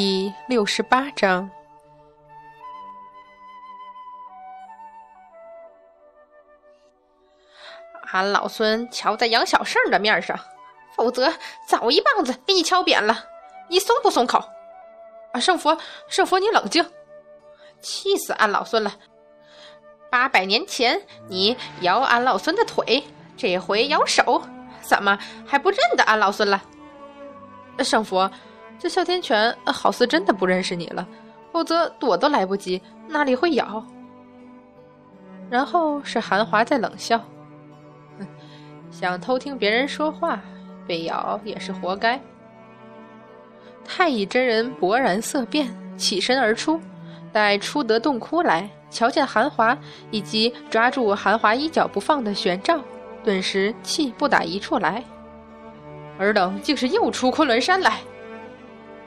第六十八章。俺老孙瞧在杨小胜的面上，否则早一棒子给你敲扁了。你松不松口？啊，圣佛，圣佛，你冷静！气死俺老孙了！八百年前你咬俺老孙的腿，这回咬手，怎么还不认得俺老孙了？圣佛，这哮天犬好似真的不认识你了，否则躲都来不及，哪里会咬？然后是韩华在冷笑。哼想偷听别人说话，被咬也是活该。太乙真人勃然色变，起身而出，待出得洞窟来，瞧见韩华以及抓住韩华衣角不放的玄照，顿时气不打一处来。尔等竟是又出昆仑山来？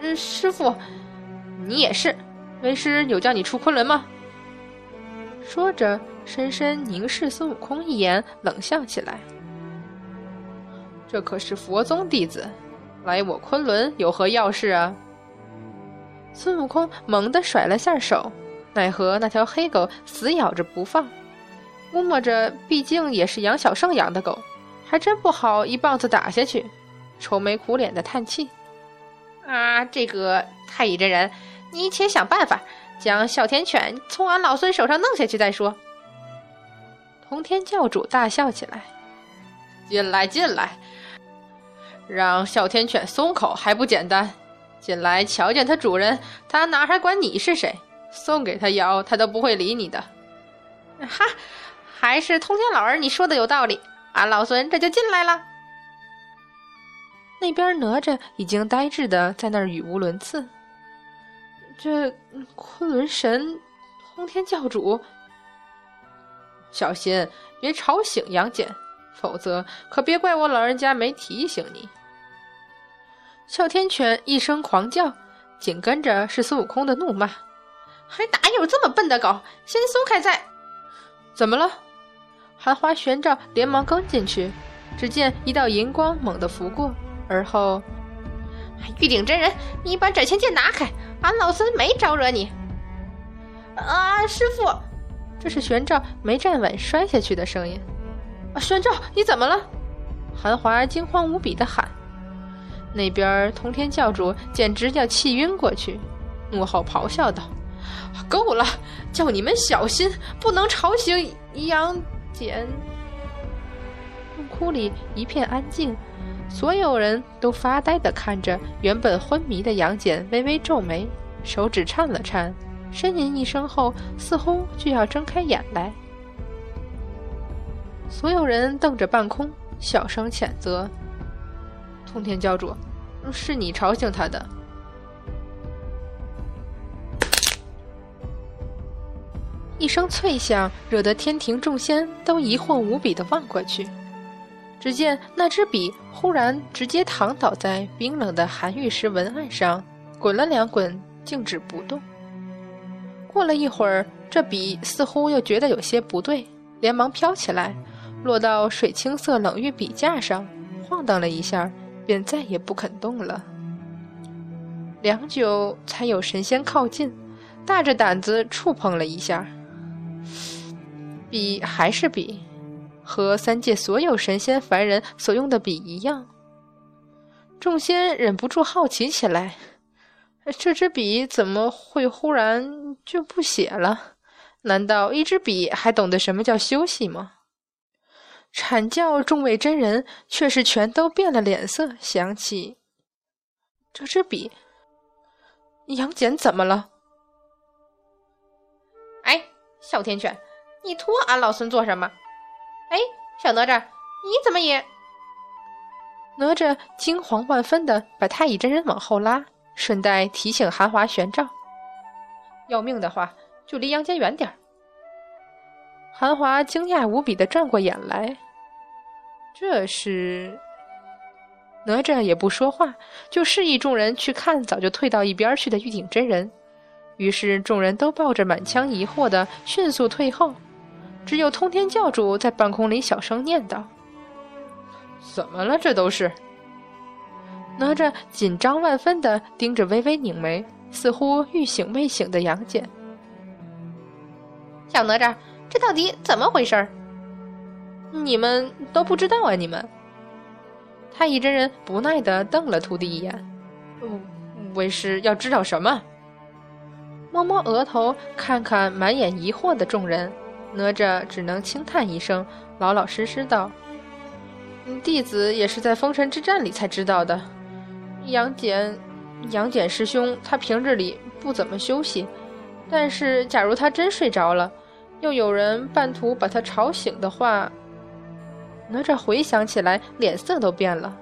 嗯，师傅，你也是。为师有叫你出昆仑吗？说着，深深凝视孙悟空一眼，冷笑起来。这可是佛宗弟子，来我昆仑有何要事啊？孙悟空猛地甩了下手，奈何那条黑狗死咬着不放，估摸着毕竟也是杨小胜养的狗，还真不好一棒子打下去，愁眉苦脸的叹气。啊，这个太乙真人，你且想办法将哮天犬从俺老孙手上弄下去再说。通天教主大笑起来：“进来，进来。”让哮天犬松口还不简单？进来瞧见它主人，它哪还管你是谁？送给他咬，它都不会理你的。哈，还是通天老儿你说的有道理，俺老孙这就进来了。那边哪吒已经呆滞的在那儿语无伦次。这昆仑神，通天教主，小心别吵醒杨戬，否则可别怪我老人家没提醒你。哮天犬一声狂叫，紧跟着是孙悟空的怒骂：“还哪有这么笨的狗？先松开再……怎么了？”韩华玄照连忙跟进去，只见一道银光猛地拂过，而后，玉鼎真人，你把斩仙剑拿开！俺老孙没招惹你。啊，师傅！这是玄照没站稳摔下去的声音。啊，玄照，你怎么了？韩华惊慌无比的喊。那边通天教主简直要气晕过去，怒吼咆哮道：“够了！叫你们小心，不能吵醒杨戬。”洞窟里一片安静，所有人都发呆地看着原本昏迷的杨戬，微微皱眉，手指颤了颤，呻吟一声后，似乎就要睁开眼来。所有人瞪着半空，小声谴责。通天教主，是你吵醒他的。一声脆响，惹得天庭众仙都疑惑无比的望过去。只见那支笔忽然直接躺倒在冰冷的寒玉石文案上，滚了两滚，静止不动。过了一会儿，这笔似乎又觉得有些不对，连忙飘起来，落到水青色冷玉笔架上，晃荡了一下。便再也不肯动了。良久，才有神仙靠近，大着胆子触碰了一下。笔还是笔，和三界所有神仙凡人所用的笔一样。众仙忍不住好奇起来：这支笔怎么会忽然就不写了？难道一支笔还懂得什么叫休息吗？阐教众位真人却是全都变了脸色，想起这支笔，杨戬怎么了？哎，哮天犬，你拖俺老孙做什么？哎，小哪吒，你怎么也……哪吒惊惶万分的把太乙真人往后拉，顺带提醒韩华玄奘：要命的话，就离杨戬远点儿。韩华惊讶无比的转过眼来，这是哪吒也不说话，就示意众人去看早就退到一边去的玉鼎真人。于是众人都抱着满腔疑惑的迅速退后，只有通天教主在半空里小声念道：“怎么了？这都是？”哪吒紧张万分的盯着微微拧眉、似乎欲醒未醒的杨戬。小哪吒，这到底怎么回事儿？你们都不知道啊？你们？太乙真人不耐的瞪了徒弟一眼。为师要知道什么？摸摸额头，看看满眼疑惑的众人，哪吒只能轻叹一声，老老实实道：“弟子也是在封神之战里才知道的。杨戬，杨戬师兄，他平日里不怎么休息，但是假如他真睡着了，又有人半途把他吵醒的话，哪吒回想起来，脸色都变了，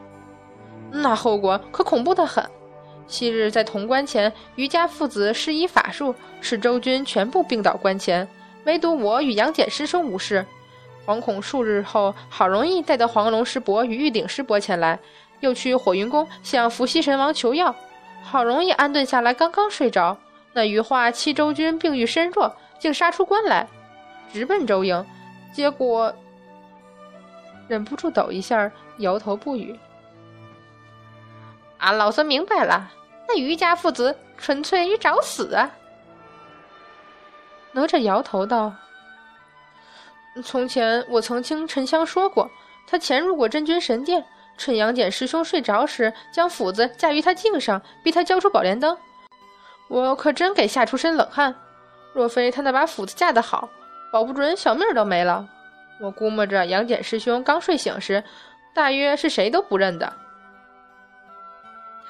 那后果可恐怖的很。”昔日在潼关前，余家父子施以法术，使周军全部病倒关前，唯独我与杨戬师兄无事。惶恐数日后，好容易带得黄龙师伯与玉鼎师伯前来，又去火云宫向伏羲神王求药，好容易安顿下来，刚刚睡着，那羽化七周军病愈身弱，竟杀出关来，直奔周营，结果忍不住抖一下，摇头不语。俺老孙明白了。那余家父子纯粹与找死啊！哪吒摇头道：“从前我曾听沉香说过，他潜入过真君神殿，趁杨戬师兄睡着时，将斧子架于他颈上，逼他交出宝莲灯。我可真给吓出身冷汗。若非他那把斧子架得好，保不准小命都没了。我估摸着杨戬师兄刚睡醒时，大约是谁都不认得。”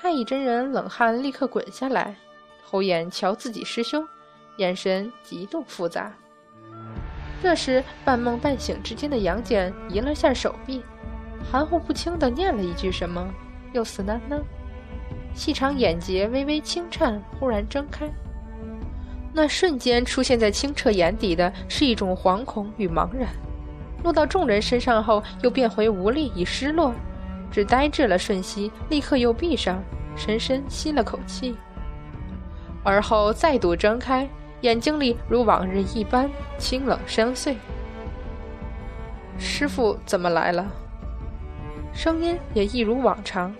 太乙真人冷汗立刻滚下来，猴眼瞧自己师兄，眼神极度复杂。这时，半梦半醒之间的杨戬移了下手臂，含糊不清地念了一句什么，又似喃喃。细长眼睫微微轻颤，忽然睁开。那瞬间出现在清澈眼底的是一种惶恐与茫然，落到众人身上后，又变回无力与失落。只呆滞了瞬息，立刻又闭上，深深吸了口气，而后再度睁开，眼睛里如往日一般清冷深邃。师傅怎么来了？声音也一如往常，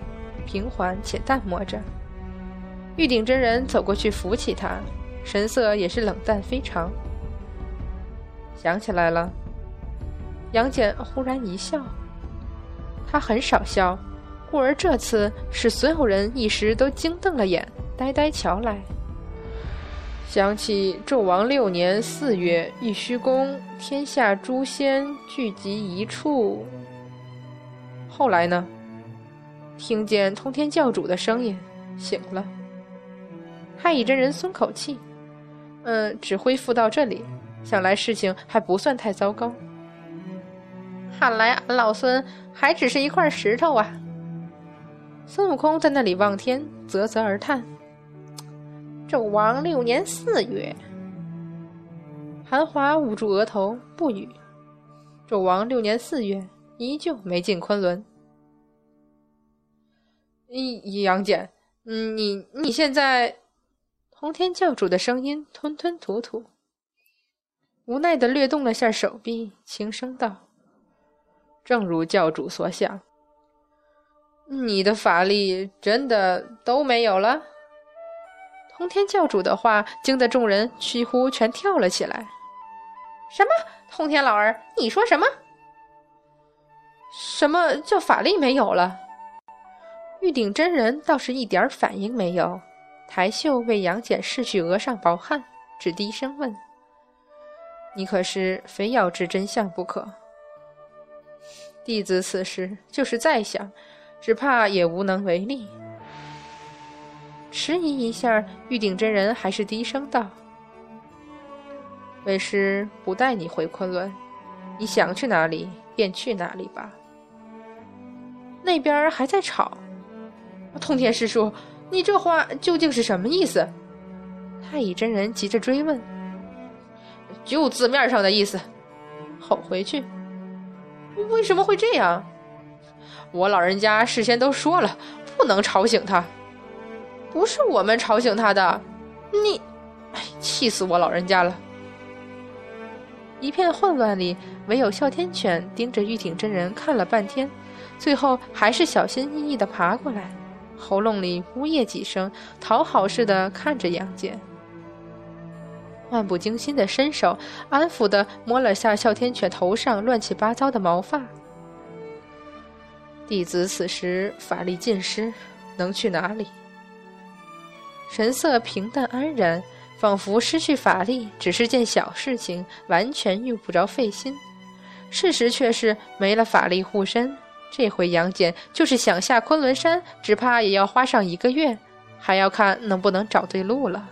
平缓且淡漠着。玉鼎真人走过去扶起他，神色也是冷淡非常。想起来了。杨戬忽然一笑。他很少笑，故而这次使所有人一时都惊瞪了眼，呆呆瞧来。想起纣王六年四月，玉虚宫天下诸仙聚集一处。后来呢？听见通天教主的声音，醒了。太乙真人松口气，嗯，只恢复到这里，想来事情还不算太糟糕。看来俺老孙还只是一块石头啊！孙悟空在那里望天，啧啧而叹。纣王六年四月，韩华捂住额头不语。纣王六年四月，依旧没进昆仑。杨杨戬，你你现在？通天教主的声音吞吞吐吐，无奈的略动了下手臂，轻声道。正如教主所想，你的法力真的都没有了。通天教主的话惊得众人几乎全跳了起来。什么？通天老儿，你说什么？什么叫法力没有了？玉鼎真人倒是一点反应没有，抬袖为杨戬拭去额上薄汗，只低声问：“你可是非要知真相不可？”弟子此时就是再想，只怕也无能为力。迟疑一下，玉鼎真人还是低声道：“为师不带你回昆仑，你想去哪里便去哪里吧。”那边还在吵，通天师叔，你这话究竟是什么意思？太乙真人急着追问：“就字面上的意思，吼回去。”为什么会这样？我老人家事先都说了，不能吵醒他。不是我们吵醒他的，你，哎，气死我老人家了！一片混乱里，唯有哮天犬盯着玉鼎真人看了半天，最后还是小心翼翼的爬过来，喉咙里呜咽几声，讨好似的看着杨戬。漫不经心的伸手，安抚的摸了下哮天犬头上乱七八糟的毛发。弟子此时法力尽失，能去哪里？神色平淡安然，仿佛失去法力只是件小事情，完全用不着费心。事实却是没了法力护身，这回杨戬就是想下昆仑山，只怕也要花上一个月，还要看能不能找对路了。